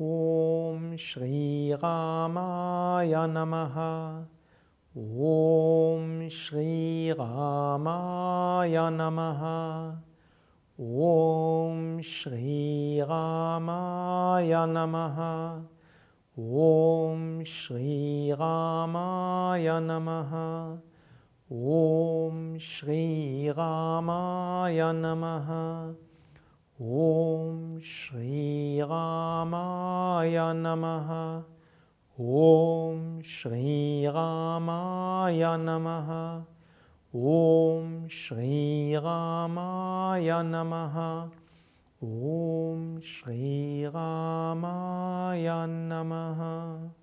Om Shri Ramaya Namaha. Om Shri Ramaya Namaha. Om Shri Ramaya Namaha. Om Shri Ramaya Namaha. Om Shri Ramaya Namaha. Om Shri Ramaya Namaha. Om Shri Ramaya Namaha. Om Shri Ramaya Namaha. Om Shri Ramaya Namaha.